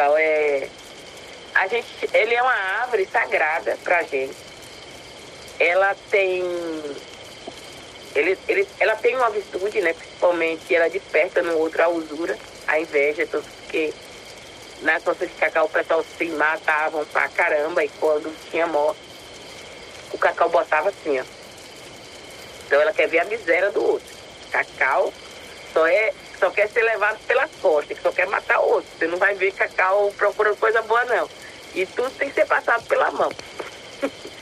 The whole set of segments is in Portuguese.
é. A gente, ele é uma árvore sagrada pra gente. Ela tem. Ele, ele, ela tem uma virtude, né? Principalmente ela desperta no outro a usura, a inveja, tanto porque na costa de cacau o pessoal se matavam pra caramba e quando tinha morte, o cacau botava assim, ó. Então ela quer ver a miséria do outro. Cacau só é só quer ser levado pelas costas, só quer matar outro. Você não vai ver cacau procurando coisa boa, não. E tudo tem que ser passado pela mão.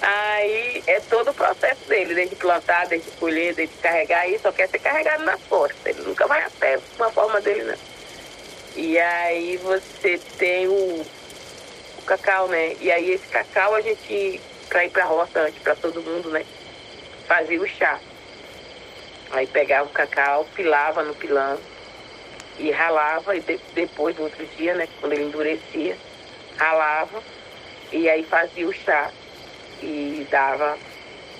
Aí é todo o processo dele, desde plantar, desde colher, desde carregar, aí só quer ser carregado nas costas. Ele nunca vai a pé uma forma dele, não. E aí você tem o, o cacau, né? E aí esse cacau a gente, pra ir pra roça antes, pra todo mundo, né? Fazia o chá. Aí pegava o cacau, pilava no pilão e ralava, e de, depois, no outro dia, né, quando ele endurecia, ralava e aí fazia o chá e dava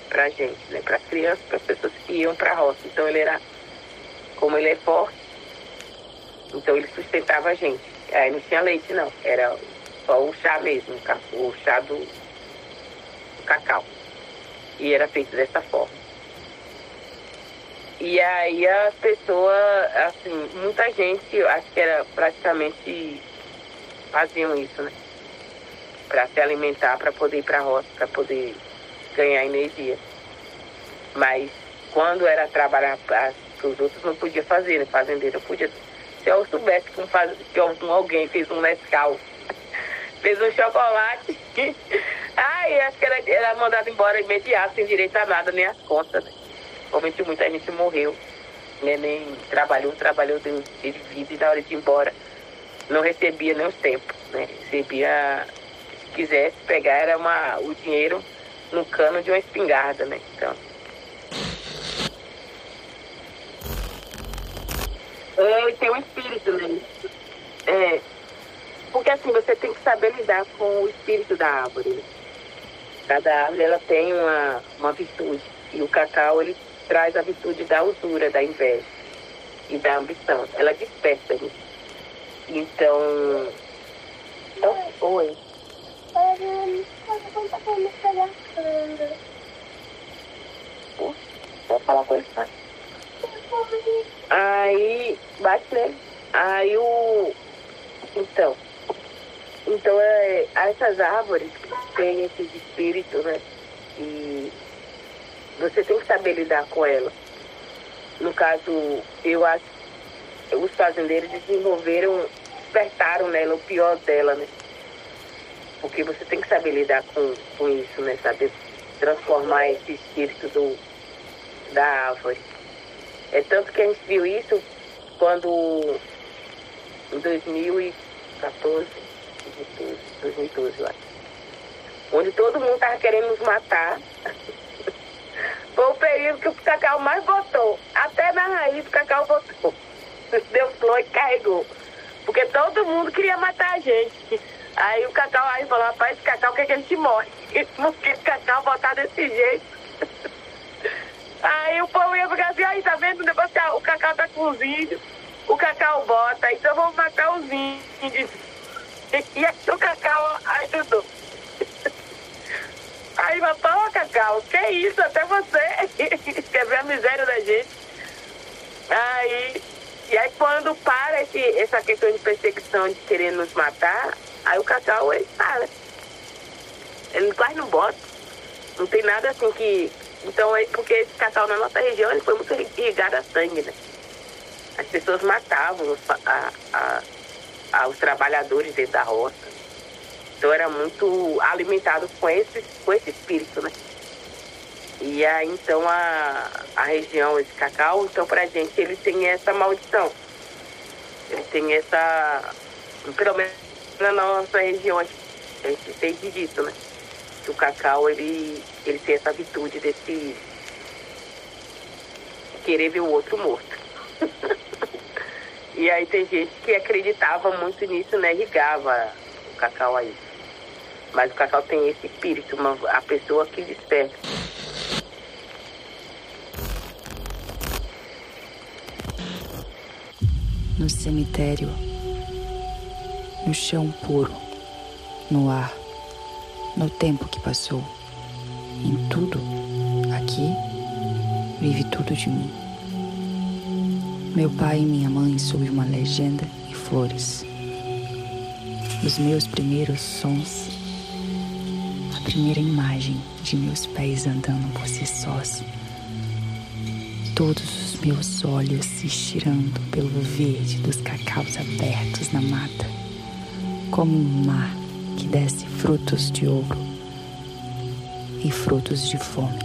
pra gente, né, para crianças, para pessoas que iam pra roça. Então ele era, como ele é forte, então ele sustentava a gente. Aí não tinha leite não, era só o chá mesmo, o chá do, do cacau. E era feito dessa forma. E aí a pessoa, assim, muita gente, acho que era praticamente faziam isso, né? Para se alimentar, para poder ir para a roça, para poder ganhar energia. Mas quando era trabalhar para os outros, não podia fazer, né? Fazendeiro podia. Se eu soubesse que, um faz, que alguém fez um Nescau, fez um chocolate, ai, acho que era, era mandado embora imediato, sem direito a nada, nem as contas, né? Realmente muita gente morreu, né? nem trabalhou, trabalhou, de vida e na hora de ir embora não recebia nem os tempos, né? Recebia, se quisesse pegar, era uma, o dinheiro no cano de uma espingarda, né? Então. É, tem um espírito, né? É, porque assim, você tem que saber lidar com o espírito da árvore. Né? Cada árvore ela tem uma, uma virtude. E o cacau, ele traz a virtude da usura, da inveja e da ambição. Ela desperta isso. Então. então oi. Vou falar com. Aí, bate nele. Aí o. Então. Então, é, essas árvores têm esses espíritos, né? Você tem que saber lidar com ela. No caso, eu acho os fazendeiros desenvolveram, despertaram nela o pior dela, né? Porque você tem que saber lidar com, com isso, né? Saber transformar esse espírito do, da árvore. É tanto que a gente viu isso quando em 2014, 2012, 2012 eu acho. Onde todo mundo estava querendo nos matar. Foi o período que o cacau mais botou. Até na raiz o cacau botou. Deu flor e carregou. Porque todo mundo queria matar a gente. Aí o cacau aí falou, rapaz, esse cacau quer que a gente morre. Porque o cacau botar desse jeito. Aí o povo ia ficar assim, aí tá vendo negócio que o cacau tá com os índios, o cacau bota, então vamos matar os índios. E aí o cacau ajudou. Aí vai falar, Cacau, que isso, até você quer ver a miséria da gente. Aí, e aí quando para esse, essa questão de perseguição de querer nos matar, aí o Cacau, ele para. Ele quase não bota. Não tem nada assim que... Então, é porque esse cacau na nossa região, ele foi muito irrigado a sangue, né? As pessoas matavam os, a, a, a, os trabalhadores dentro da roça. Então era muito alimentado com esse, com esse espírito, né? E aí então a, a região, esse cacau, então pra gente ele tem essa maldição. Ele tem essa. Pelo menos na nossa região a gente entende disso, né? Que o cacau ele, ele tem essa virtude desse querer ver o outro morto. e aí tem gente que acreditava muito nisso, né? Ligava o cacau aí. Mas o cacau tem esse espírito, uma, a pessoa que desperta. No cemitério, no chão puro, no ar, no tempo que passou. Em tudo, aqui, vive tudo de mim. Meu pai e minha mãe sob uma legenda e flores. Os meus primeiros sons, primeira imagem de meus pés andando por si sós. Todos os meus olhos se estirando pelo verde dos cacaus abertos na mata, como um mar que desce frutos de ouro e frutos de fome.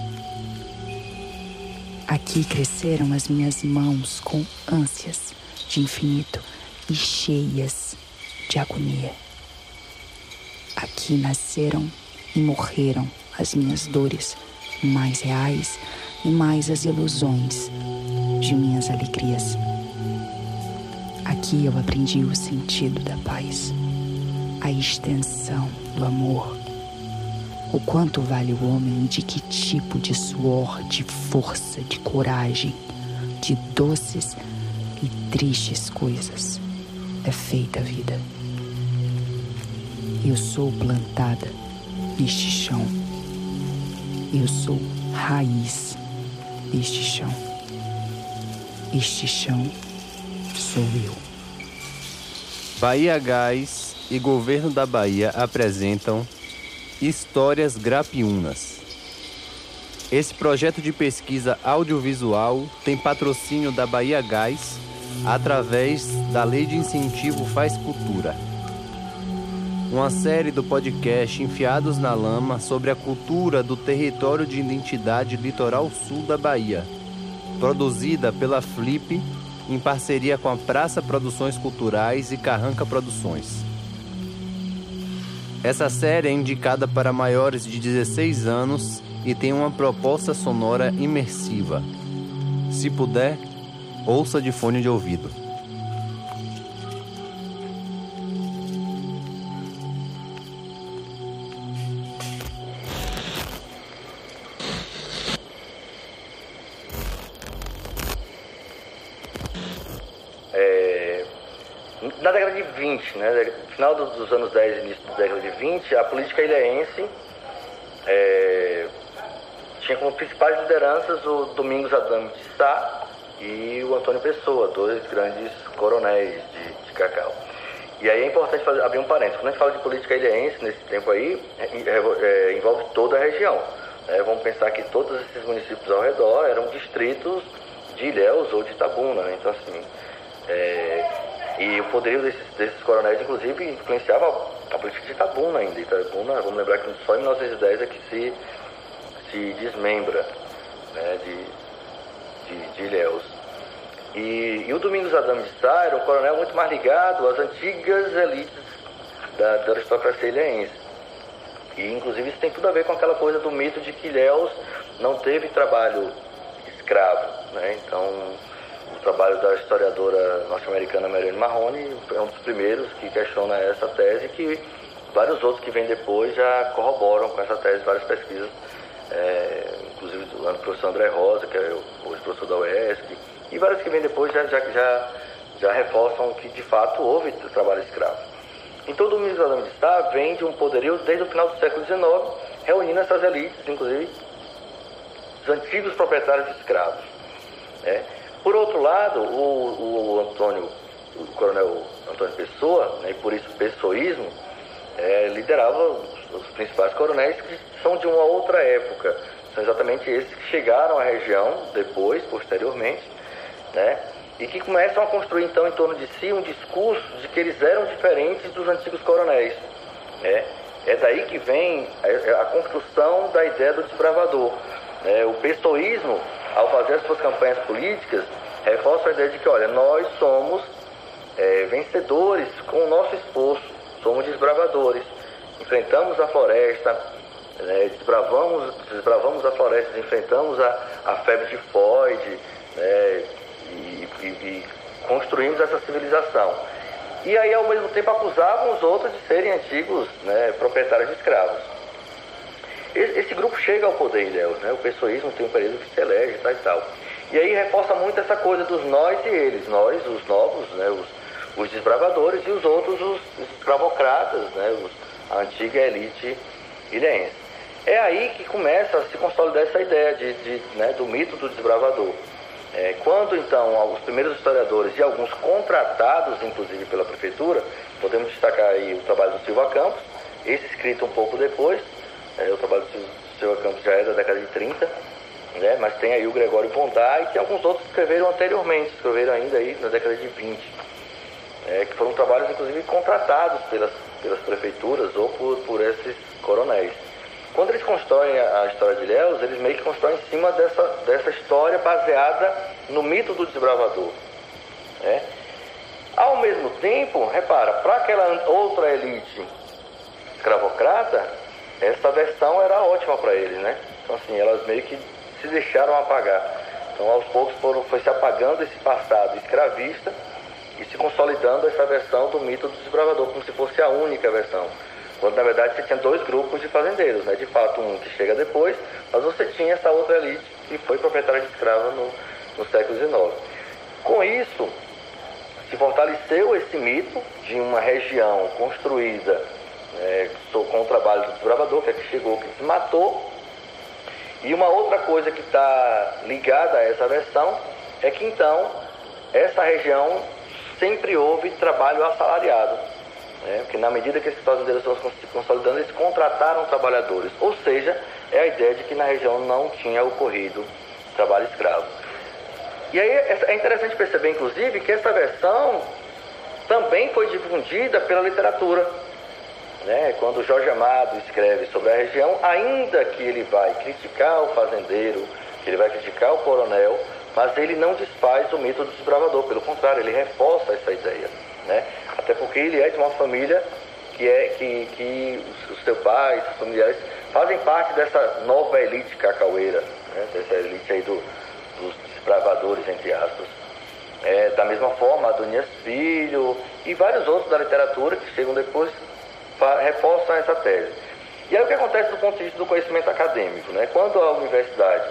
Aqui cresceram as minhas mãos com ânsias de infinito e cheias de agonia. Aqui nasceram e morreram as minhas dores mais reais e mais as ilusões de minhas alegrias. Aqui eu aprendi o sentido da paz, a extensão do amor o quanto vale o homem, de que tipo de suor, de força, de coragem, de doces e tristes coisas é feita a vida. Eu sou plantada neste chão. Eu sou raiz deste chão. Este chão sou eu. Bahia Gás e Governo da Bahia apresentam Histórias Grapiunas. Esse projeto de pesquisa audiovisual tem patrocínio da Bahia Gás através da Lei de Incentivo Faz Cultura. Uma série do podcast Enfiados na Lama sobre a cultura do território de identidade litoral sul da Bahia, produzida pela Flip em parceria com a Praça Produções Culturais e Carranca Produções. Essa série é indicada para maiores de 16 anos e tem uma proposta sonora imersiva. Se puder, ouça de fone de ouvido. 2020, a política ilhéense é, tinha como principais lideranças o Domingos Adame de Sá e o Antônio Pessoa, dois grandes coronéis de, de Cacau. E aí é importante fazer, abrir um parênteses. Quando a gente fala de política ilhéense nesse tempo aí, é, é, é, envolve toda a região. Né? vamos pensar que todos esses municípios ao redor eram distritos de Ilhéus ou de Itabuna. Né? Então, assim, é, e o poderio desses, desses coronéis, inclusive, influenciava política de Itabuna ainda. Itabuna, vamos lembrar que só em 1910 é que se, se desmembra né, de, de, de Ilhéus. E, e, o Domingos Adame de Sá era um coronel muito mais ligado às antigas elites da, da aristocracia ilhéense. E, inclusive, isso tem tudo a ver com aquela coisa do mito de que Ilhéus não teve trabalho escravo. Né? Então, trabalho da historiadora norte-americana Marianne Marrone é um dos primeiros que questiona essa tese que vários outros que vêm depois já corroboram com essa tese, várias pesquisas, é, inclusive do professor André Rosa, que é hoje professor da UESC, e vários que vêm depois já, já, já, já reforçam que de fato houve trabalho escravo. Então, o Domingos Adame de Sá vem de um poderio desde o final do século XIX, reunindo essas elites, inclusive os antigos proprietários de escravos. Né? Por outro lado, o, o Antônio, o coronel Antônio Pessoa, né, e por isso pessoísmo, é, liderava os, os, principais coronéis que são de uma outra época. São exatamente esses que chegaram à região depois, posteriormente, né, e que começam a construir então em torno de si um discurso de que eles eram diferentes dos antigos coronéis. Né. É daí que vem a, a construção da ideia do desbravador. Né. O pessoísmo ao fazer as suas campanhas políticas, reforça a ideia de que, olha, nós somos é, vencedores com o nosso esforço, somos desbravadores, enfrentamos a floresta, né, desbravamos, desbravamos a floresta, enfrentamos a, a febre de Freud né, e, e, e construímos essa civilização. E aí, ao mesmo tempo, acusavam os outros de serem antigos né, proprietários de escravos. Esse grupo chega ao poder em Deus, né? O pessoísmo tem um período que se elege tal e tal. E aí reforça muito essa coisa dos nós e eles, nós, os novos, né? Os, os desbravadores e os outros os, os escravocratas, né, os, a antiga elite ilhense. É aí que começa a se consolidar essa ideia de, de né, do mito do desbravador. É, quando então os primeiros historiadores e alguns contratados, inclusive pela prefeitura, podemos destacar aí o trabalho do Silva Campos, esse escrito um pouco depois, é, o trabalho do Silva Campos já é da década de 30, né, mas tem aí o Gregório Pondá e tem alguns outros que escreveram anteriormente, escreveram ainda aí na década de 20, é, que foram trabalhos inclusive contratados pelas, pelas prefeituras ou por, por esses coronéis. Quando eles constroem a, história de Ilhéus, eles meio que constroem em cima dessa, dessa história baseada no mito do desbravador. Né? Ao mesmo tempo, repara, para aquela outra elite escravocrata, essa versão era ótima para eles, né? Então, assim, elas meio que se deixaram apagar. Então, aos poucos foram, foi se apagando esse passado escravista e se consolidando essa versão do mito do desbravador, como se fosse a única versão. Quando na verdade você tinha dois grupos de fazendeiros, né? De fato um que chega depois, mas você tinha essa outra elite que foi proprietária de escrava no, no século XIX. Com isso, se fortaleceu esse mito de uma região construída né, com o trabalho do desbravador, que é que chegou, que se matou. E uma outra coisa que está ligada a essa versão é que então essa região sempre houve trabalho assalariado. Né? Porque na medida que esses fazendeiros estão se consolidando, eles contrataram trabalhadores. Ou seja, é a ideia de que na região não tinha ocorrido trabalho escravo. E aí é interessante perceber, inclusive, que essa versão também foi difundida pela literatura. Né? Quando Jorge Amado escreve sobre a região, ainda que ele vai criticar o fazendeiro, que ele vai criticar o coronel, mas ele não desfaz o mito do desbravador, pelo contrário, ele reforça essa ideia. Né? Até porque ele é de uma família que é que, que os, seus pais, os familiares, fazem parte dessa nova elite cacaueira, né? dessa elite aí do, dos desbravadores, entre aspas. É, da mesma forma, Adonias Filho e vários outros da literatura que chegam depois reforçam essa tese. E aí o que acontece do ponto de vista do conhecimento acadêmico? Né? Quando a universidade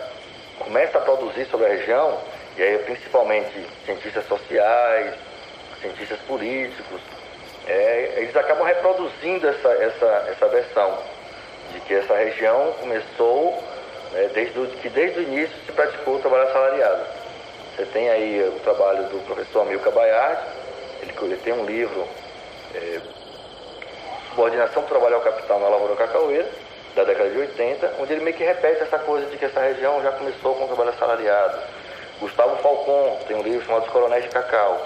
começa a produzir sobre a região, e aí principalmente cientistas sociais, cientistas políticos, é, eles acabam reproduzindo essa, essa, essa versão de que essa região começou né, desde o, que desde o início se praticou o trabalho assalariado. Você tem aí o trabalho do professor Amilcar Baiardi, ele, ele tem um livro, é, Subordinação do Trabalho ao Capital na Lavoura Cacaueira, da década de 80, onde ele meio que repete essa coisa de que essa região já começou com o trabalho assalariado. Gustavo Falcon tem um livro chamado Os Coronéis de Cacau,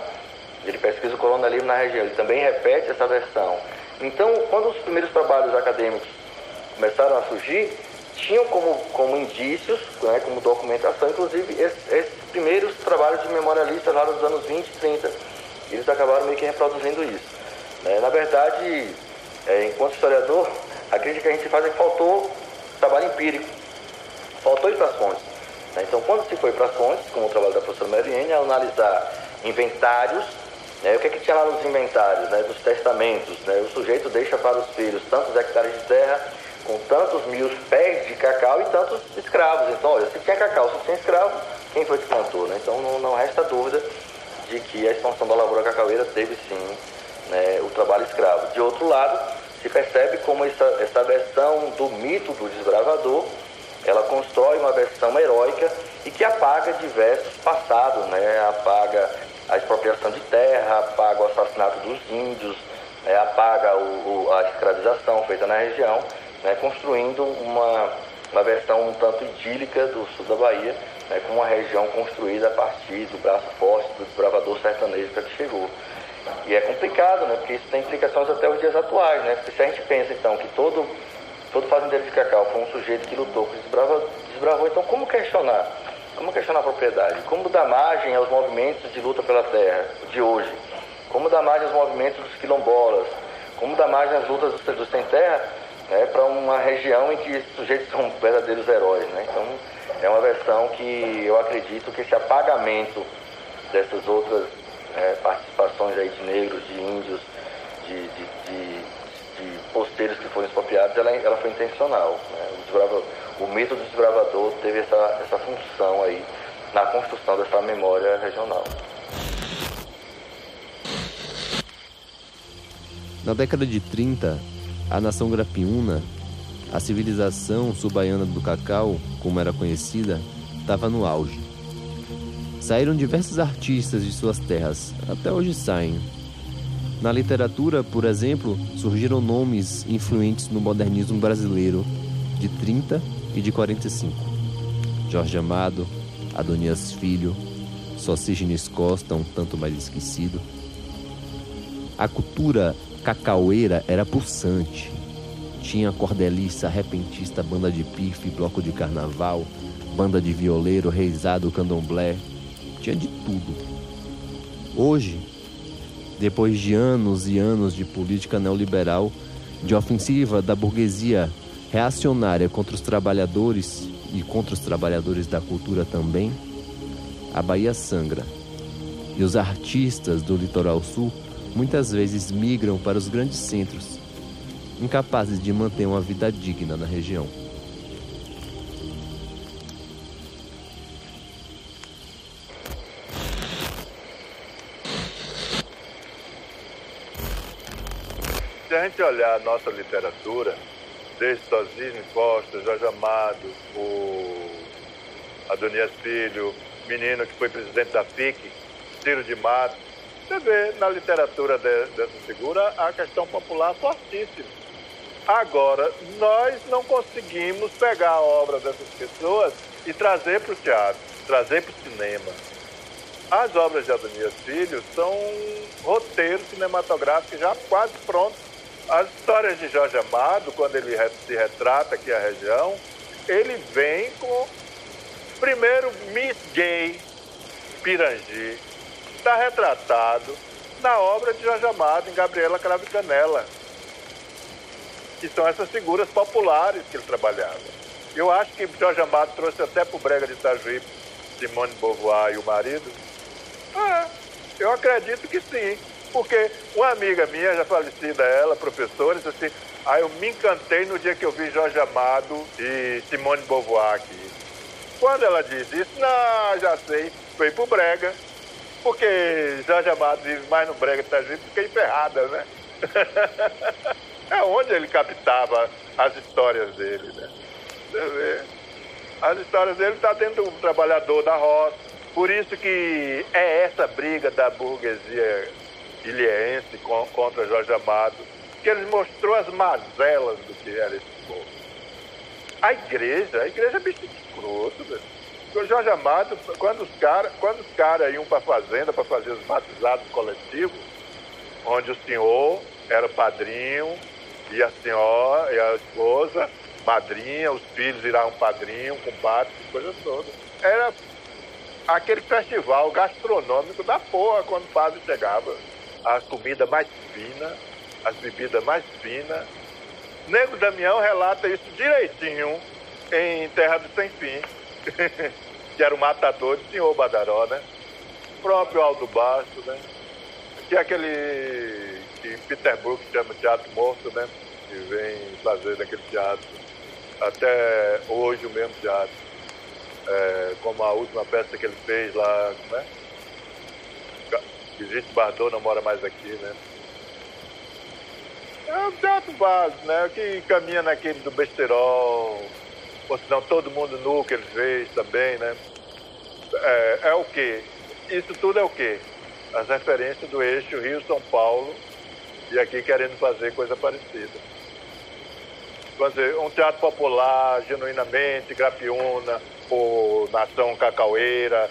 ele pesquisa o colonialismo na região, ele também repete essa versão. Então, quando os primeiros trabalhos acadêmicos começaram a surgir, tinham como, como indícios, né, como documentação, inclusive esses, esses, primeiros trabalhos de memorialistas lá nos anos 20 e 30. Eles acabaram meio que reproduzindo isso. Né? Na verdade, é, enquanto historiador, a crítica que a gente faz é que faltou trabalho empírico, faltou ir para as fontes. Né? Então, quando se foi para as fontes, como o trabalho da professora Mariene, analisar inventários né? O que, é que tinha lá nos inventários, né? dos testamentos? Né? O sujeito deixa para os filhos tantos hectares de terra, com tantos mil pés de cacau e tantos escravos. Então, olha, se tinha cacau, se tinha escravo, quem foi que plantou? Né? Então, não, não resta dúvida de que a expansão da lavoura cacaueira teve sim né, o trabalho escravo. De outro lado, se percebe como essa, essa versão do mito do desbravador, ela constrói uma versão heróica e que apaga diversos passados, né? apaga a expropriação de terra, apaga o assassinato dos índios, é, apaga o, o, a escravização feita na região, né, construindo uma, uma versão um tanto idílica do sul da Bahia, né, com uma região construída a partir do braço forte do desbravador sertanejo que chegou. E é complicado, né, porque isso tem implicações até os dias atuais, né, porque se a gente pensa então que todo, todo fazendeiro de cacau foi um sujeito que lutou, que desbravou, desbravou então como questionar? Como questionar a propriedade? Como dar margem aos movimentos de luta pela terra de hoje? Como dar margem aos movimentos dos quilombolas? Como dar margem às lutas dos, dos sem terra né, para uma região em que esses sujeitos são verdadeiros heróis? Né? Então, é uma versão que eu acredito que esse apagamento dessas outras é, participações aí de negros, de índios, de, de, de, de posteiros que foram expropriados, ela, ela foi intencional. Né? o mito do desbravador teve essa, essa função aí na construção dessa memória regional. Na década de 30, a nação grapiúna, a civilização subaiana do cacau, como era conhecida, estava no auge. Saíram diversos artistas de suas terras, até hoje saem. Na literatura, por exemplo, surgiram nomes influentes no modernismo brasileiro de 30 e de 45. Jorge Amado, Adonias Filho, Socígenes Costa, um tanto mais esquecido. A cultura cacaueira era pulsante. Tinha cordeliça, repentista, banda de pife, bloco de carnaval, banda de violeiro, reizado, candomblé, tinha de tudo. Hoje, depois de anos e anos de política neoliberal, de ofensiva da burguesia reacionária contra os trabalhadores e contra os trabalhadores da cultura também, a Bahia sangra. E os artistas do litoral sul muitas vezes migram para os grandes centros, incapazes de manter uma vida digna na região. Se a gente olhar a nossa literatura, desde Tosini Costa, Jorge Amado, o Adonias Filho, menino que foi presidente da FIC, Ciro de Mato, você vê na literatura de, dessa figura a questão popular fortíssima. Agora, nós não conseguimos pegar a obra dessas pessoas e trazer para o teatro, trazer para o cinema. As obras de Adonias Filho são roteiros cinematográficos já quase prontos as histórias de Jorge Amado, quando ele se retrata aqui a região, ele vem com primeiro Miss Gay Pirangi, está retratado na obra de Jorge Amado, em Gabriela Cravo Canela, que são essas figuras populares que ele trabalhava. Eu acho que Jorge Amado trouxe até para o Brega de Itajuí Simone Beauvoir e o marido. Ah, eu acredito que sim. Porque uma amiga minha, já falecida ela, professora, disse assim, ah, eu me encantei no dia que eu vi Jorge Amado e Simone Beauvoir aqui. Quando ela diz isso, não, já sei, foi pro Brega. Porque Jorge Amado vive mais no Brega de Itajuí do que em Ferrada, né? é onde ele captava as histórias dele, né? Você vê. As histórias dele está dentro do trabalhador da roça. Por isso que é essa briga da burguesia ilhéense contra Jorge Amado, que ele mostrou as mazelas do que era esse povo. A igreja, a igreja é bicho escroto, velho. O Jorge Amado, quando os caras cara iam para a fazenda para fazer os batizados coletivos, onde o senhor era padrinho e a senhora e a esposa, madrinha, os filhos viravam padrinho, compadre, coisa toda. Era aquele festival gastronômico da porra quando o padre chegava a comida mais fina, as bebidas mais finas. Nego Damião relata isso direitinho em Terra do Sem Fim, que era o matador de Senhor Badaró, né? O próprio Aldo Basto, né? Que é aquele que em Petersburgo chama Teatro Morto, né? Que vem fazer naquele teatro. Até hoje o mesmo teatro. É, como a última peça que ele fez lá, como é? Brigitte Bardot não mora mais aqui, né? É um teatro básico, né? Que caminha naquele do besterol, ou senão todo mundo nu que eles veem também, né? É, é o quê? Isso tudo é o quê? As referências do eixo Rio-São Paulo e aqui querendo fazer coisa parecida. Fazer um teatro popular, genuinamente, grapiúna, ou nação cacaueira,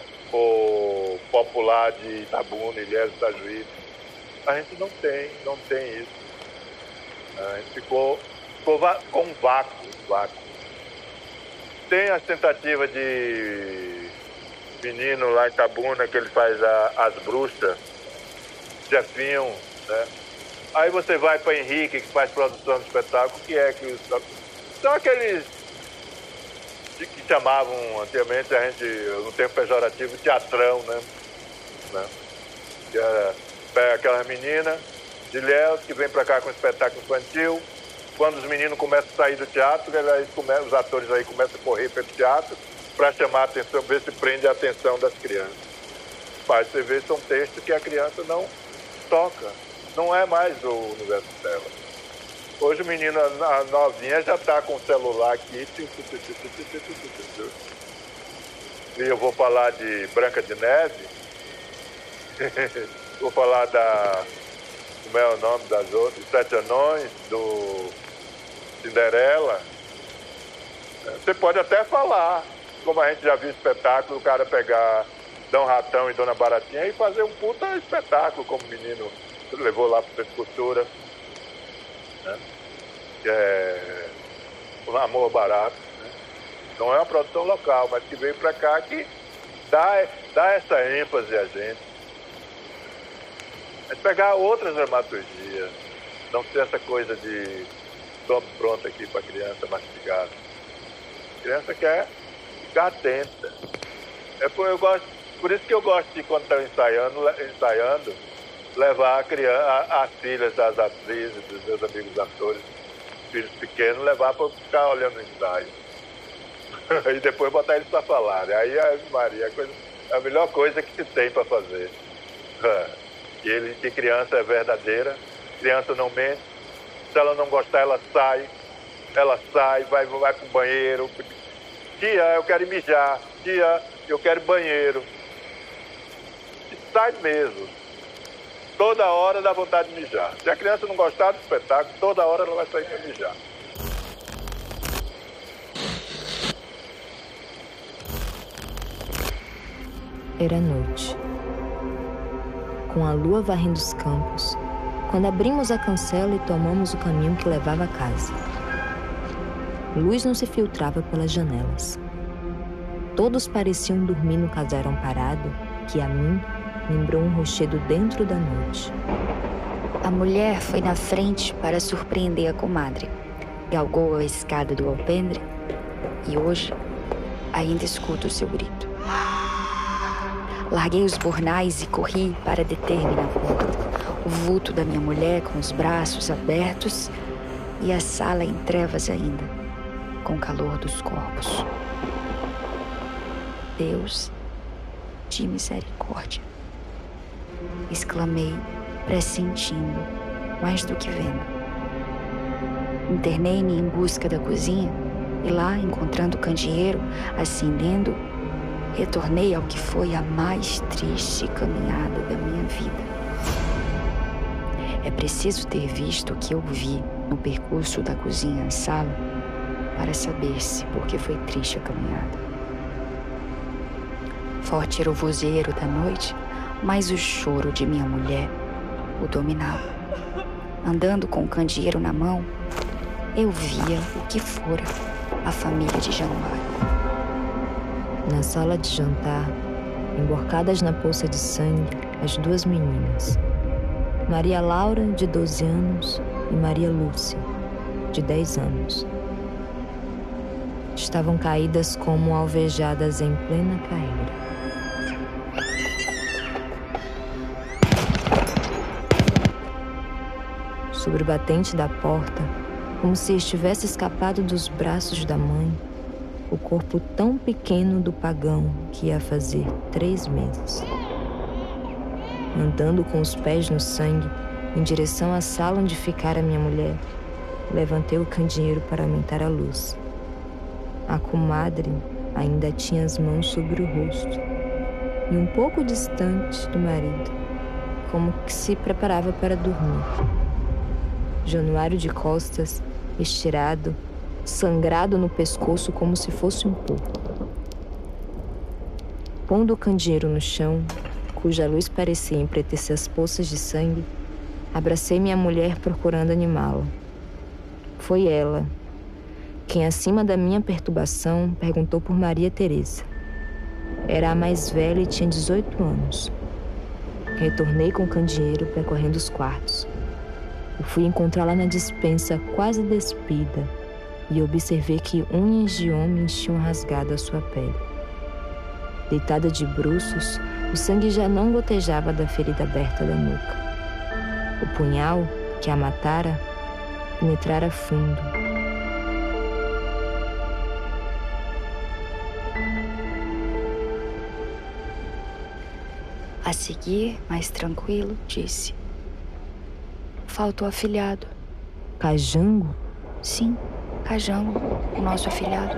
popular de Itabuna, Ilhéus, Itajuí. A gente não tem, não tem isso. A gente ficou, ficou com um vácuo, vácuo. Tem as tentativas de menino lá em Itabuna que ele faz a, as bruxas, Jefinho, né? Aí você vai para Henrique, que faz produção de espetáculo, que é que são aqueles que chamavam antigamente a gente, no tempo pejorativo, teatrão, né? né? Que era aquela menina de Léus que vem para cá com espetáculo infantil. Quando os meninos começam a sair do teatro, os atores aí começam a correr pelo teatro para chamar a atenção, ver se prende a atenção das crianças. Mas você vê, são textos que a criança não toca. não é mais o universo dela. Hoje o menino, a novinha, já está com o celular aqui. E eu vou falar de Branca de Neve. vou falar da. Como é o nome das outras? Sete Anões, do Cinderela. Você pode até falar, como a gente já viu espetáculo, o cara pegar Dom Ratão e Dona Baratinha e fazer um puta espetáculo, como o menino levou lá para a Cultura. Né? Que é um amor barato. Né? Não é uma produção local, mas que veio para cá que dá, dá essa ênfase a gente. É pegar outras dramaturgias, não ser essa coisa de tome pronto aqui para a criança mastigada. A criança quer ficar atenta. É por, eu gosto, por isso que eu gosto de, quando estão ensaiando, ensaiando, levar a criança, as filhas das atrizes, dos meus amigos atores, filhos pequenos, levar para ficar olhando o ensaio. e depois botar eles para falar. Aí a Maria, a, coisa, a melhor coisa que se tem para fazer. E ele, que criança é verdadeira, criança não mente, se ela não gostar, ela sai. Ela sai, vai, vai pro banheiro. Tia, eu quero mijar. Tia, eu quero banheiro. E sai mesmo. Toda hora dá vontade de mijar. Se a criança não gostar do espetáculo, toda hora ela vai sair para mijar. Era noite. Com a lua varrendo os campos, quando abrimos a cancela e tomamos o caminho que levava a casa. Luz não se filtrava pelas janelas. Todos pareciam dormir no casarão parado, que a mim lembrou um rochedo dentro da noite. A mulher foi na frente para surpreender a comadre. Galgou a escada do alpendre e hoje ainda escuto o seu grito. Larguei os bornais e corri para deter-me na porta o vulto da minha mulher com os braços abertos e a sala em trevas ainda, com o calor dos corpos. Deus de misericórdia, exclamei, pressentindo, mais do que vendo. Internei-me em busca da cozinha e lá, encontrando o candeeiro, acendendo, retornei ao que foi a mais triste caminhada da minha vida. É preciso ter visto o que eu vi no percurso da cozinha à sala para saber se porque foi triste a caminhada. Forte era o vozeiro da noite, mas o choro de minha mulher o dominava. Andando com o candeeiro na mão, eu via o que fora a família de Januário. Na sala de jantar, emborcadas na poça de sangue, as duas meninas, Maria Laura, de 12 anos, e Maria Lúcia, de 10 anos. Estavam caídas como alvejadas em plena carreira. Sobre o batente da porta, como se estivesse escapado dos braços da mãe, o corpo tão pequeno do pagão que ia fazer três meses andando com os pés no sangue, em direção à sala onde ficara minha mulher. Levantei o candeeiro para aumentar a luz. A comadre ainda tinha as mãos sobre o rosto e um pouco distante do marido, como que se preparava para dormir. Januário de costas, estirado, sangrado no pescoço como se fosse um porco. Pondo o candeeiro no chão, cuja luz parecia empretecer as poças de sangue, abracei minha mulher procurando animá-la. Foi ela quem, acima da minha perturbação, perguntou por Maria Teresa. Era a mais velha e tinha 18 anos. Retornei com o candeeiro percorrendo os quartos. Eu fui encontrá-la na dispensa quase despida e observei que unhas de homens tinham rasgado a sua pele. Deitada de bruços, o sangue já não gotejava da ferida aberta da nuca. O punhal, que a matara, penetrara fundo. A seguir, mais tranquilo, disse: falta o afilhado. Cajango? Sim, Cajango, o nosso afilhado.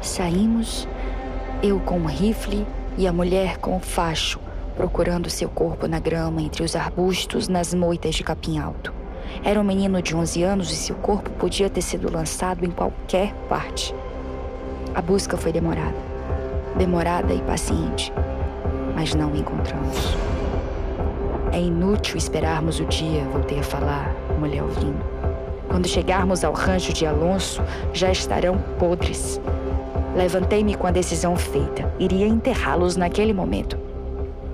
Saímos, eu com o rifle e a mulher com o facho, procurando seu corpo na grama entre os arbustos nas moitas de capim alto. Era um menino de 11 anos e seu corpo podia ter sido lançado em qualquer parte. A busca foi demorada. Demorada e paciente. Mas não encontramos. É inútil esperarmos o dia, voltei a falar, mulher ouvindo. Quando chegarmos ao rancho de Alonso, já estarão podres. Levantei-me com a decisão feita. Iria enterrá-los naquele momento.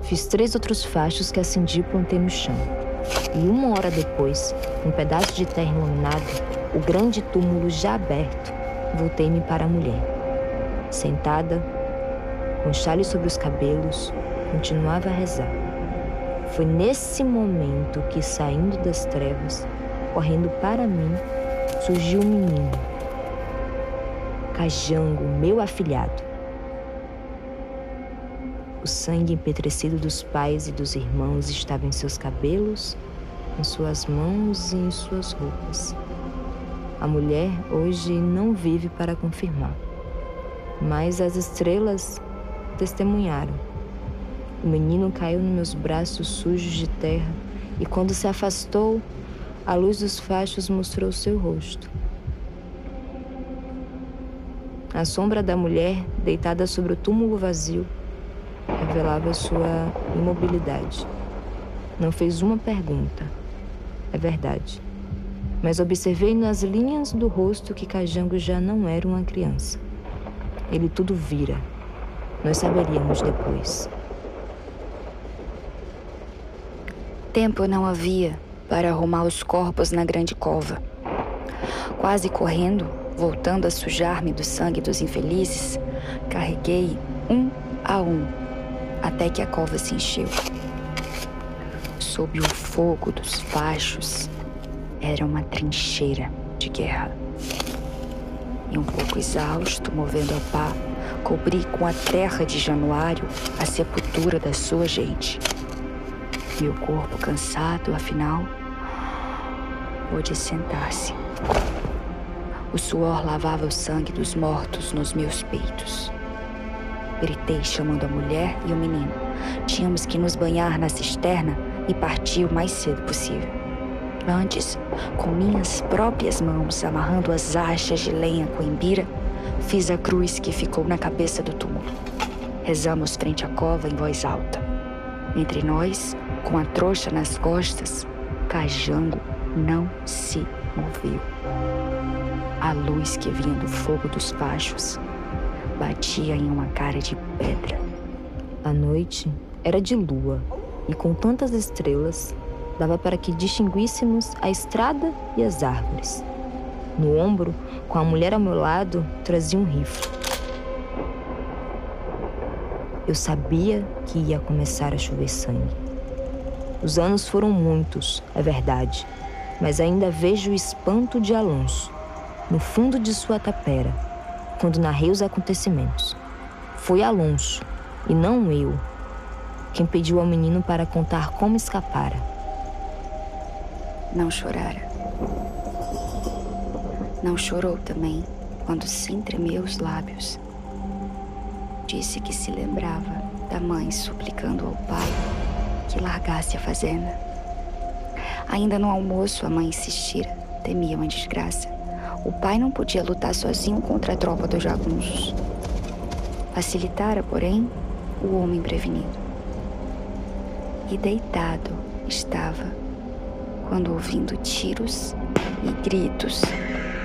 Fiz três outros fachos que acendi e plantei no chão. E uma hora depois, um pedaço de terra iluminado, o grande túmulo já aberto, voltei-me para a mulher. Sentada, com chale sobre os cabelos, continuava a rezar. Foi nesse momento que, saindo das trevas, correndo para mim, surgiu um menino. Cajango, meu afilhado. O sangue empetrecido dos pais e dos irmãos estava em seus cabelos, em suas mãos e em suas roupas. A mulher hoje não vive para confirmar, mas as estrelas testemunharam. O menino caiu nos meus braços sujos de terra e, quando se afastou, a luz dos fachos mostrou seu rosto. A sombra da mulher, deitada sobre o túmulo vazio, revelava sua imobilidade. Não fez uma pergunta. É verdade. Mas observei nas linhas do rosto que Cajango já não era uma criança. Ele tudo vira. Nós saberíamos depois. Tempo não havia para arrumar os corpos na grande cova. Quase correndo, voltando a sujar-me do sangue dos infelizes, carreguei um a um até que a cova se encheu. Sob o fogo dos fachos, era uma trincheira de guerra. E um pouco exausto, movendo a pá, cobri com a terra de Januário a sepultura da sua gente. Meu corpo cansado, afinal, pôde sentar-se. O suor lavava o sangue dos mortos nos meus peitos. Gritei chamando a mulher e o menino. Tínhamos que nos banhar na cisterna e partir o mais cedo possível. Antes, com minhas próprias mãos amarrando as achas de lenha com embira, fiz a cruz que ficou na cabeça do túmulo. Rezamos frente à cova em voz alta. Entre nós, com a trouxa nas costas, Cajango não se moveu. A luz que vinha do fogo dos fachos batia em uma cara de pedra. A noite era de lua e com tantas estrelas dava para que distinguíssemos a estrada e as árvores. No ombro, com a mulher ao meu lado, trazia um rifle. Eu sabia que ia começar a chover sangue. Os anos foram muitos, é verdade, mas ainda vejo o espanto de Alonso, no fundo de sua tapera, quando narrei os acontecimentos. Foi Alonso, e não eu, quem pediu ao menino para contar como escapara. Não chorara. Não chorou também quando se entremeu os lábios. Disse que se lembrava da mãe suplicando ao pai que largasse a fazenda. Ainda no almoço, a mãe insistira, temia uma desgraça. O pai não podia lutar sozinho contra a tropa dos jagunços. Facilitara, porém, o homem prevenido. E deitado estava, quando ouvindo tiros e gritos,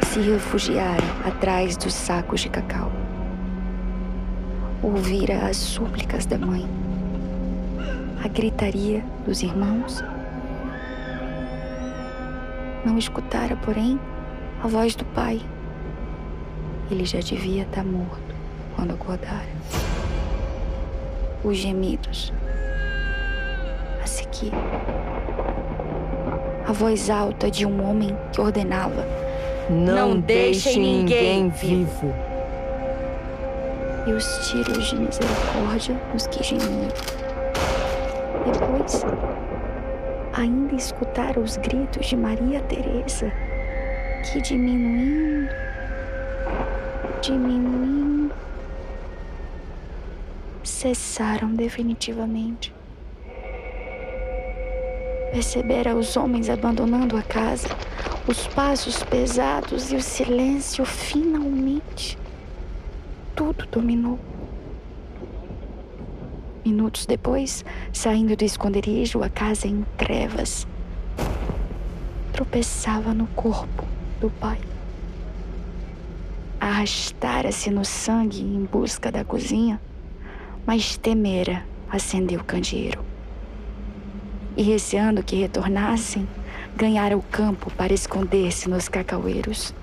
se refugiara atrás dos sacos de cacau. Ouvira as súplicas da mãe, a gritaria dos irmãos. Não escutara, porém, a voz do pai. Ele já devia estar morto quando acordara. Os gemidos. A seguir, a voz alta de um homem que ordenava: Não, não deixem ninguém vivo. E os tiros de misericórdia nos que gemiam. Depois, ainda escutara os gritos de Maria Teresa, que diminuindo, diminuindo, cessaram definitivamente. Percebera os homens abandonando a casa, os passos pesados e o silêncio finalmente. Tudo dominou. Minutos depois, saindo do esconderijo, a casa em trevas, tropeçava no corpo do pai. Arrastara-se no sangue em busca da cozinha, mas temera acender o candeeiro. E receando que retornassem, ganhara o campo para esconder-se nos cacaueiros.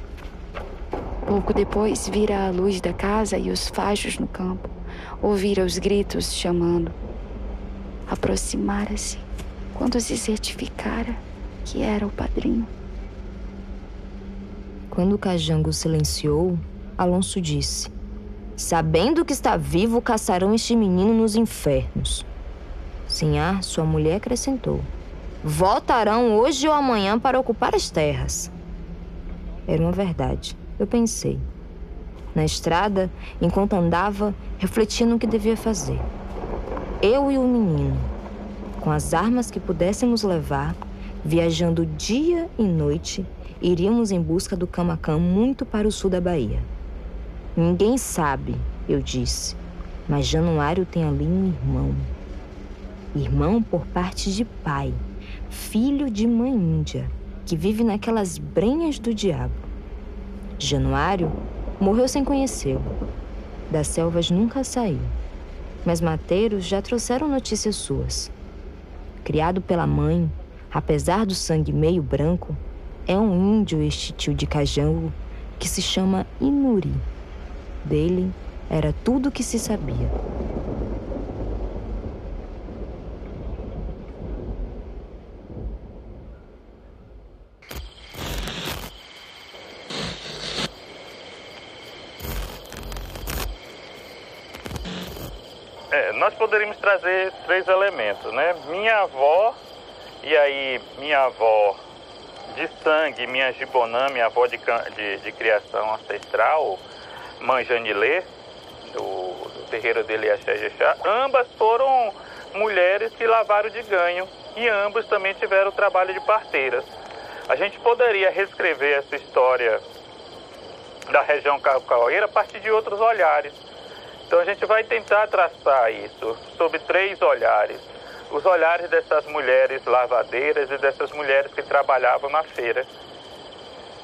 Pouco depois, vira a luz da casa e os fachos no campo ouvira os gritos chamando. Aproximara-se quando se certificara que era o padrinho. Quando o cajango silenciou, Alonso disse: Sabendo que está vivo, caçarão este menino nos infernos. Sinhá, sua mulher, acrescentou: Voltarão hoje ou amanhã para ocupar as terras. Era uma verdade. Eu pensei. Na estrada, enquanto andava, refletia no que devia fazer. Eu e o menino, com as armas que pudéssemos levar, viajando dia e noite, iríamos em busca do Camacã muito para o sul da Bahia. Ninguém sabe, eu disse, mas Januário tem ali um irmão. Irmão por parte de pai, filho de mãe índia, que vive naquelas brenhas do diabo. Januário Morreu sem conhecê-lo. Das selvas nunca saiu. Mas mateiros já trouxeram notícias suas. Criado pela mãe, apesar do sangue meio branco, é um índio este tio de Cajango que se chama Inuri. Dele era tudo o que se sabia. Nós poderíamos trazer três elementos, né? Minha avó, e aí minha avó de sangue, minha Gibonã, minha avó de, de, de criação ancestral, mãe Janilê, do, do terreiro dele Axé ambas foram mulheres que lavaram de ganho e ambos também tiveram trabalho de parteiras. A gente poderia reescrever essa história da região caucaueira a partir de outros olhares então a gente vai tentar traçar isso sob três olhares. Os olhares dessas mulheres lavadeiras e dessas mulheres que trabalhavam na feira.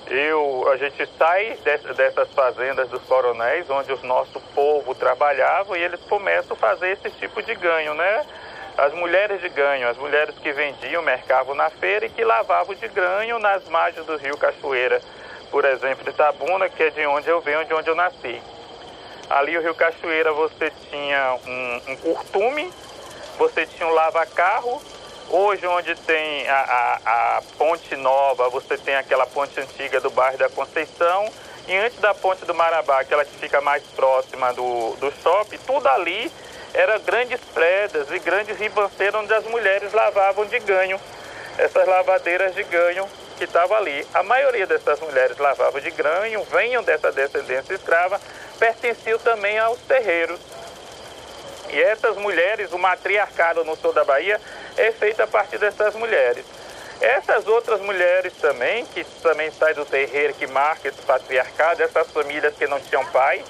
Eu, a gente sai dessas fazendas dos coronéis, onde o nosso povo trabalhava, e eles começam a fazer esse tipo de ganho, né? As mulheres de ganho, as mulheres que vendiam, mercavam na feira e que lavavam de ganho nas margens do rio Cachoeira, por exemplo, de Tabuna, que é de onde eu venho, de onde eu nasci. Ali o Rio Cachoeira você tinha um, um curtume, você tinha um lava-carro. Hoje, onde tem a, a, a, ponte nova, você tem aquela ponte antiga do bairro da Conceição. E antes da ponte do Marabá, aquela que fica mais próxima do, do shopping, tudo ali era grandes predas e grandes ribanceiros onde as mulheres lavavam de ganho. Essas lavadeiras de ganho que estavam ali. A maioria dessas mulheres lavavam de ganho, venham dessa descendência escrava, pertenciam também aos terreiros. E essas mulheres, o matriarcado no sul da Bahia é feito a partir dessas mulheres. Essas outras mulheres também, que também saem do terreiro, que marca esse patriarcado, essas famílias que não tinham pai,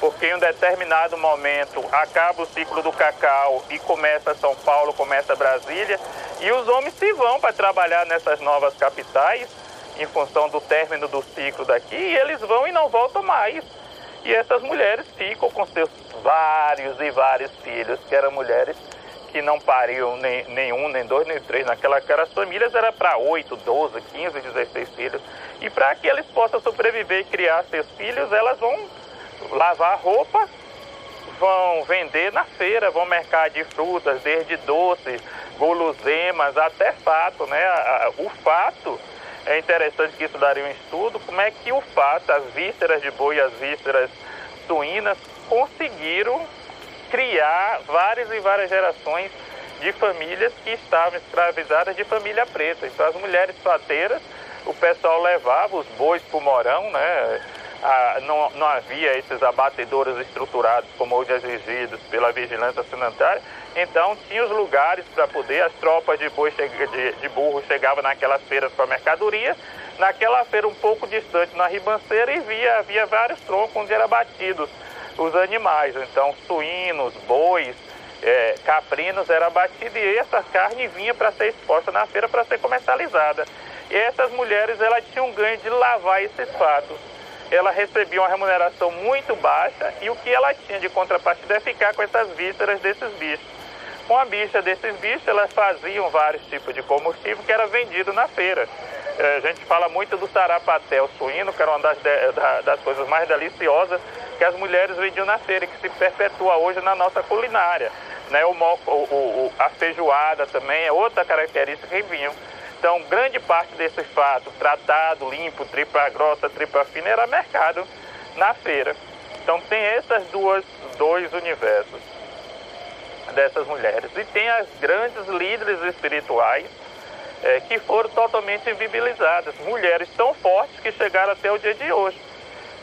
porque em um determinado momento acaba o ciclo do cacau e começa São Paulo, começa Brasília, e os homens se vão para trabalhar nessas novas capitais, em função do término do ciclo daqui, e eles vão e não voltam mais. E essas mulheres ficam com seus vários e vários filhos, que eram mulheres que não pariam nem, nenhum, nem dois, nem três. Naquela as famílias era para 8, 12, 15, 16 filhos. E para que eles possam sobreviver e criar seus filhos, elas vão lavar roupa, vão vender na feira, vão mercar de frutas, desde doces, guloseimas, até fato, né? O fato é interessante que isso daria um estudo, como é que o fato, as vísceras de boi, as vísceras suínas, conseguiram criar várias e várias gerações de famílias que estavam escravizadas de família preta. Então as mulheres fateiras, o pessoal levava os bois para o morão, né? Ah, não, não havia esses abatedouros estruturados como hoje exigidos pela vigilância sanitária, então tinha os lugares para poder, as tropas de, de, de burro chegavam naquelas feiras com a mercadoria, naquela feira um pouco distante na ribanceira e via, havia vários troncos onde eram batidos os animais, então suínos, bois, é, caprinos era abatido e essa carne vinha para ser exposta na feira para ser comercializada. E essas mulheres elas tinham ganho de lavar esses fatos ela recebia uma remuneração muito baixa e o que ela tinha de contrapartida é ficar com essas vísceras desses bichos. Com a bicha desses bichos, elas faziam vários tipos de combustível que era vendido na feira. É, a gente fala muito do sarapatel suíno, que era uma das, das coisas mais deliciosas que as mulheres vendiam na feira e que se perpetua hoje na nossa culinária. Né? O, o, o, a feijoada também é outra característica que vinham. Então, grande parte desse fato, tratado, limpo, tripa grossa, tripa fina, era mercado na feira. Então, tem essas duas, dois universos dessas mulheres. E tem as grandes líderes espirituais é, que foram totalmente invisibilizadas. Mulheres tão fortes que chegaram até o dia de hoje.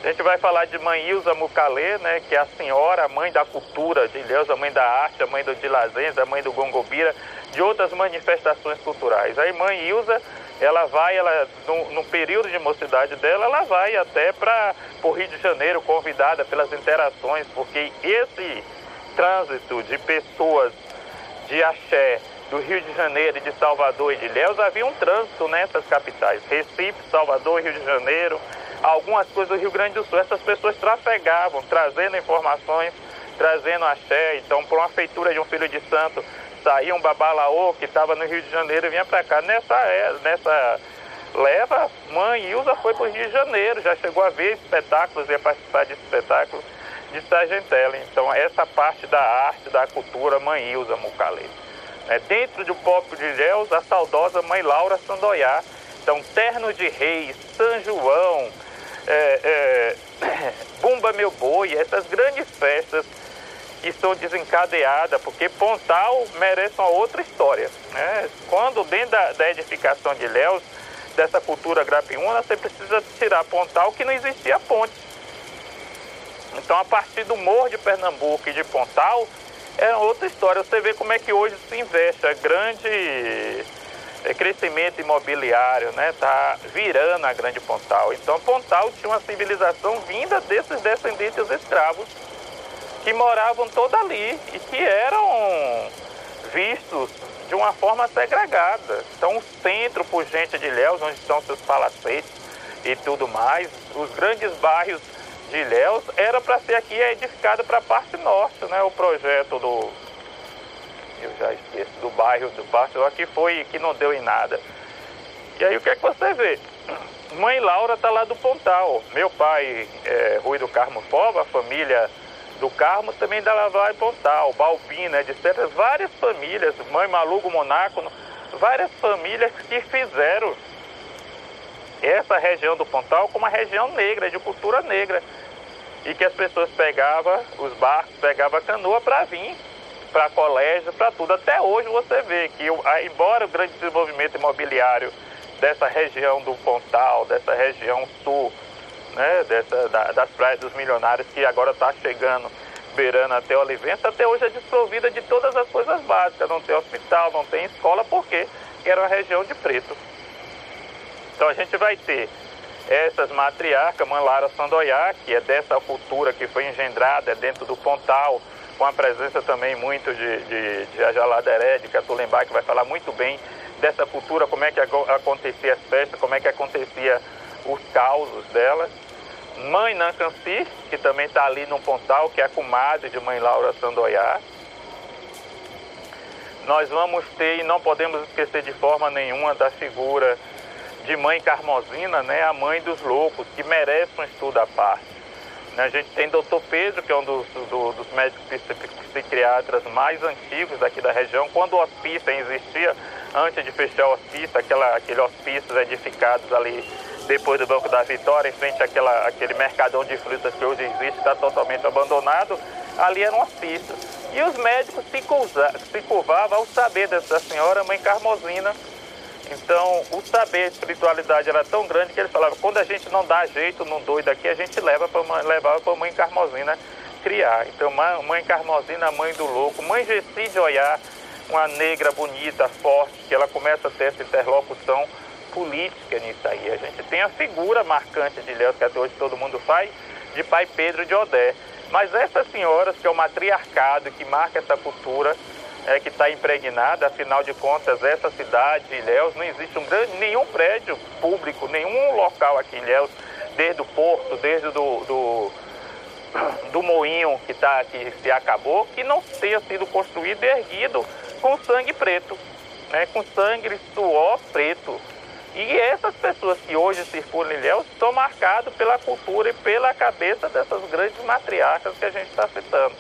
A gente vai falar de Mãe Ilza Mucalê, né, que é a senhora, a mãe da cultura de Ilhéus, a mãe da arte, a mãe do Dilazenza, a mãe do Gongobira, de outras manifestações culturais. A irmã Ilza, ela vai, ela, no, no período de mocidade dela, ela vai até para o Rio de Janeiro, convidada pelas interações, porque esse trânsito de pessoas de axé do Rio de Janeiro, de Salvador e de Ilhéus, havia um trânsito nessas capitais, Recife, Salvador, Rio de Janeiro, algumas coisas do Rio Grande do Sul. Essas pessoas trafegavam, trazendo informações, trazendo axé. Então, por uma feitura de um filho de santo, saía um babalaô que estava no Rio de Janeiro e vinha para cá. Nessa, é, nessa leva, mãe Ilza foi para o Rio de Janeiro, já chegou a ver espetáculos, ia participar de espetáculos de Sargentelli. Então, essa parte da arte, da cultura, mãe Ilza Mucalê. É, dentro do pop de Ilhéus, a saudosa mãe Laura Sandoiá. Então, Terno de Reis, São João, é, é, Bumba Meu Boi, essas grandes festas que são desencadeadas, porque Pontal merece uma outra história. Né? Quando dentro da, da edificação de Léus, dessa cultura grapiúna, você precisa tirar Pontal que não existia ponte. Então, a partir do Morro de Pernambuco e de Pontal, é outra história. Você vê como é que hoje se investe. É grande é, crescimento imobiliário, né? Tá virando a grande Pontal. Então, Pontal tinha uma civilização vinda desses descendentes escravos que moravam toda ali e que eram vistos de uma forma segregada. Então, o centro por gente de Ilhéus, onde estão seus palacetes e tudo mais, os grandes bairros de Ilhéus, era para ser aqui edificado para a parte norte, né? O projeto do. Eu já esqueço, do bairro do Parte aqui foi que não deu em nada. E aí o que é que você vê? Mãe Laura está lá do Pontal. Meu pai, é, Rui do Carmo Pova, a família do Carmo também da Lavar e Pontal, Balbina, etc. Várias famílias, Mãe Maluco Monaco, várias famílias que fizeram essa região do Pontal como uma região negra, de cultura negra. E que as pessoas pegavam os barcos, pegavam a canoa para vir para colégio, para tudo. Até hoje você vê que, embora o grande desenvolvimento imobiliário dessa região do Pontal, dessa região sul, né, dessa, da, das praias dos milionários que agora está chegando, beirando até Olivença, até hoje é desprovida de todas as coisas básicas. Não tem hospital, não tem escola, porque era uma região de preto. Então a gente vai ter essas matriarcas, Manlara Sandoiá, que é dessa cultura que foi engendrada é dentro do Pontal, com a presença também muito de, de, de Ajaladeré, de Catulembá, que vai falar muito bem dessa cultura, como é que acontecia as festas, como é que acontecia os causos dela. Mãe Nancanci, que também está ali no Pontal, que é a comadre de Mãe Laura Sandoiá. Nós vamos ter, e não podemos esquecer de forma nenhuma, da figura de Mãe Carmosina, né, a mãe dos loucos, que merece um estudo à parte. Né, a gente tem Dr. Pedro, que é um dos, do, dos médicos psiquiatras mais antigos aqui da região. Quando o hospício existia, antes de fechar o hospício, aquela, aquele hospício edificados ali depois do Banco da Vitória, em frente àquela, àquele mercadão de frutas que hoje existe, está totalmente abandonado, ali era um hospício. E os médicos se, se curvavam ao saber dessa senhora, mãe Carmosina. Então, o saber, a espiritualidade era tão grande que eles falavam, quando a gente não dá jeito num doido aqui, a gente leva pra, levava para mãe Carmosina criar. Então, mãe Carmosina, mãe do louco, mãe Gessi de Oiá, uma negra bonita, forte, que ela começa a ter essa interlocução política nisso aí. A gente tem a figura marcante de Ilhéus, que até hoje todo mundo faz, de pai Pedro de Odé. Mas essas senhoras, que é o matriarcado que marca essa cultura, é, que está impregnada, afinal de contas, essa cidade, Ilhéus, não existe um nenhum prédio público, nenhum local aqui em Ilhéus, desde o porto, desde do, do, do moinho que, tá, que se acabou, que não tenha sido construído e erguido com sangue preto, né, com sangue suor preto. E essas pessoas que hoje circulam em Ilhéus estão marcadas pela cultura e pela cabeça dessas grandes matriarcas que a gente está citando.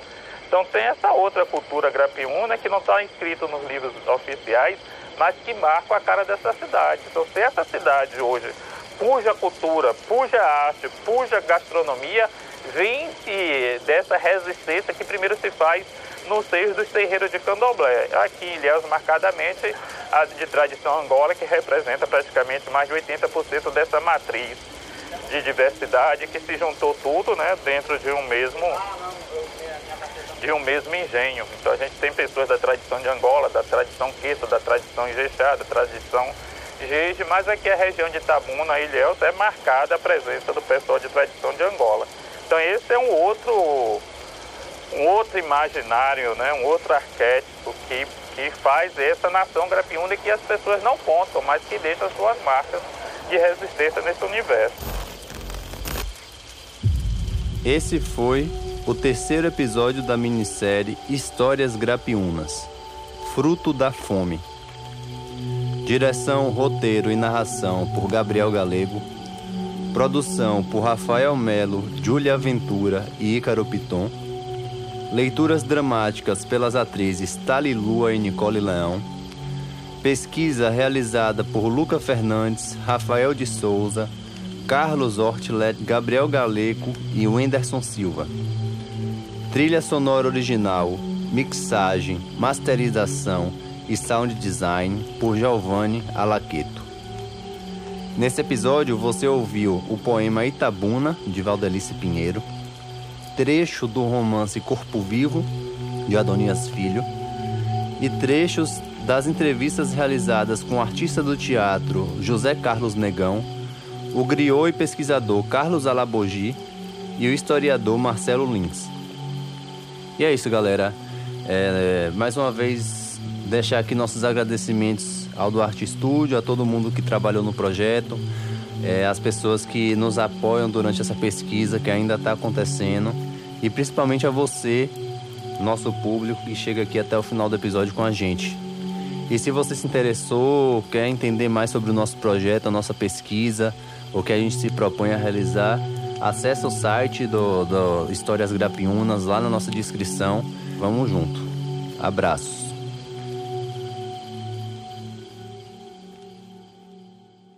Então tem essa outra cultura grapiúna que não está inscrito nos livros oficiais, mas que marca a cara dessa cidade. Então se essa cidade hoje puja cultura, puja arte, puja gastronomia, vem dessa resistência que primeiro se faz nos seios dos terreiros de candomblé. Aqui em Ilhéus, marcadamente, a de tradição angola, que representa praticamente mais de 80% dessa matriz de diversidade que se juntou tudo né, dentro de um mesmo de um mesmo engenho. Então a gente tem pessoas da tradição de Angola, da tradição Queta, da tradição Ijexá, da tradição Jeje, mas aqui a região de Itabuna, Ilhéus, é marcada a presença do pessoal de tradição de Angola. Então esse é um outro um outro imaginário, né, um outro arquétipo que, que faz essa nação grapiúna que as pessoas não contam, mas que deixa suas marcas de resistência nesse universo. Esse foi o terceiro episódio da minissérie Histórias Grapiúnas Fruto da Fome. Direção, roteiro e narração por Gabriel Galego. Produção por Rafael Melo, Júlia Ventura e Ícaro Piton. Leituras dramáticas pelas atrizes Tali Lua e Nicole Leão. Pesquisa realizada por Luca Fernandes, Rafael de Souza, Carlos Ortlet, Gabriel Galeco e Wenderson Silva. Trilha sonora original, mixagem, masterização e sound design por Giovanni Alaqueto. Nesse episódio você ouviu o poema Itabuna, de Valdelice Pinheiro, trecho do romance Corpo Vivo, de Adonias Filho, e trechos das entrevistas realizadas com o artista do teatro José Carlos Negão, o griot e pesquisador Carlos Alabogi e o historiador Marcelo Lins. E é isso, galera. É, mais uma vez, deixar aqui nossos agradecimentos ao Duarte Studio, a todo mundo que trabalhou no projeto, é, as pessoas que nos apoiam durante essa pesquisa que ainda está acontecendo e principalmente a você, nosso público, que chega aqui até o final do episódio com a gente. E se você se interessou, quer entender mais sobre o nosso projeto, a nossa pesquisa, o que a gente se propõe a realizar, Acesse o site do, do Histórias Grapiunas lá na nossa descrição. Vamos junto. Abraços.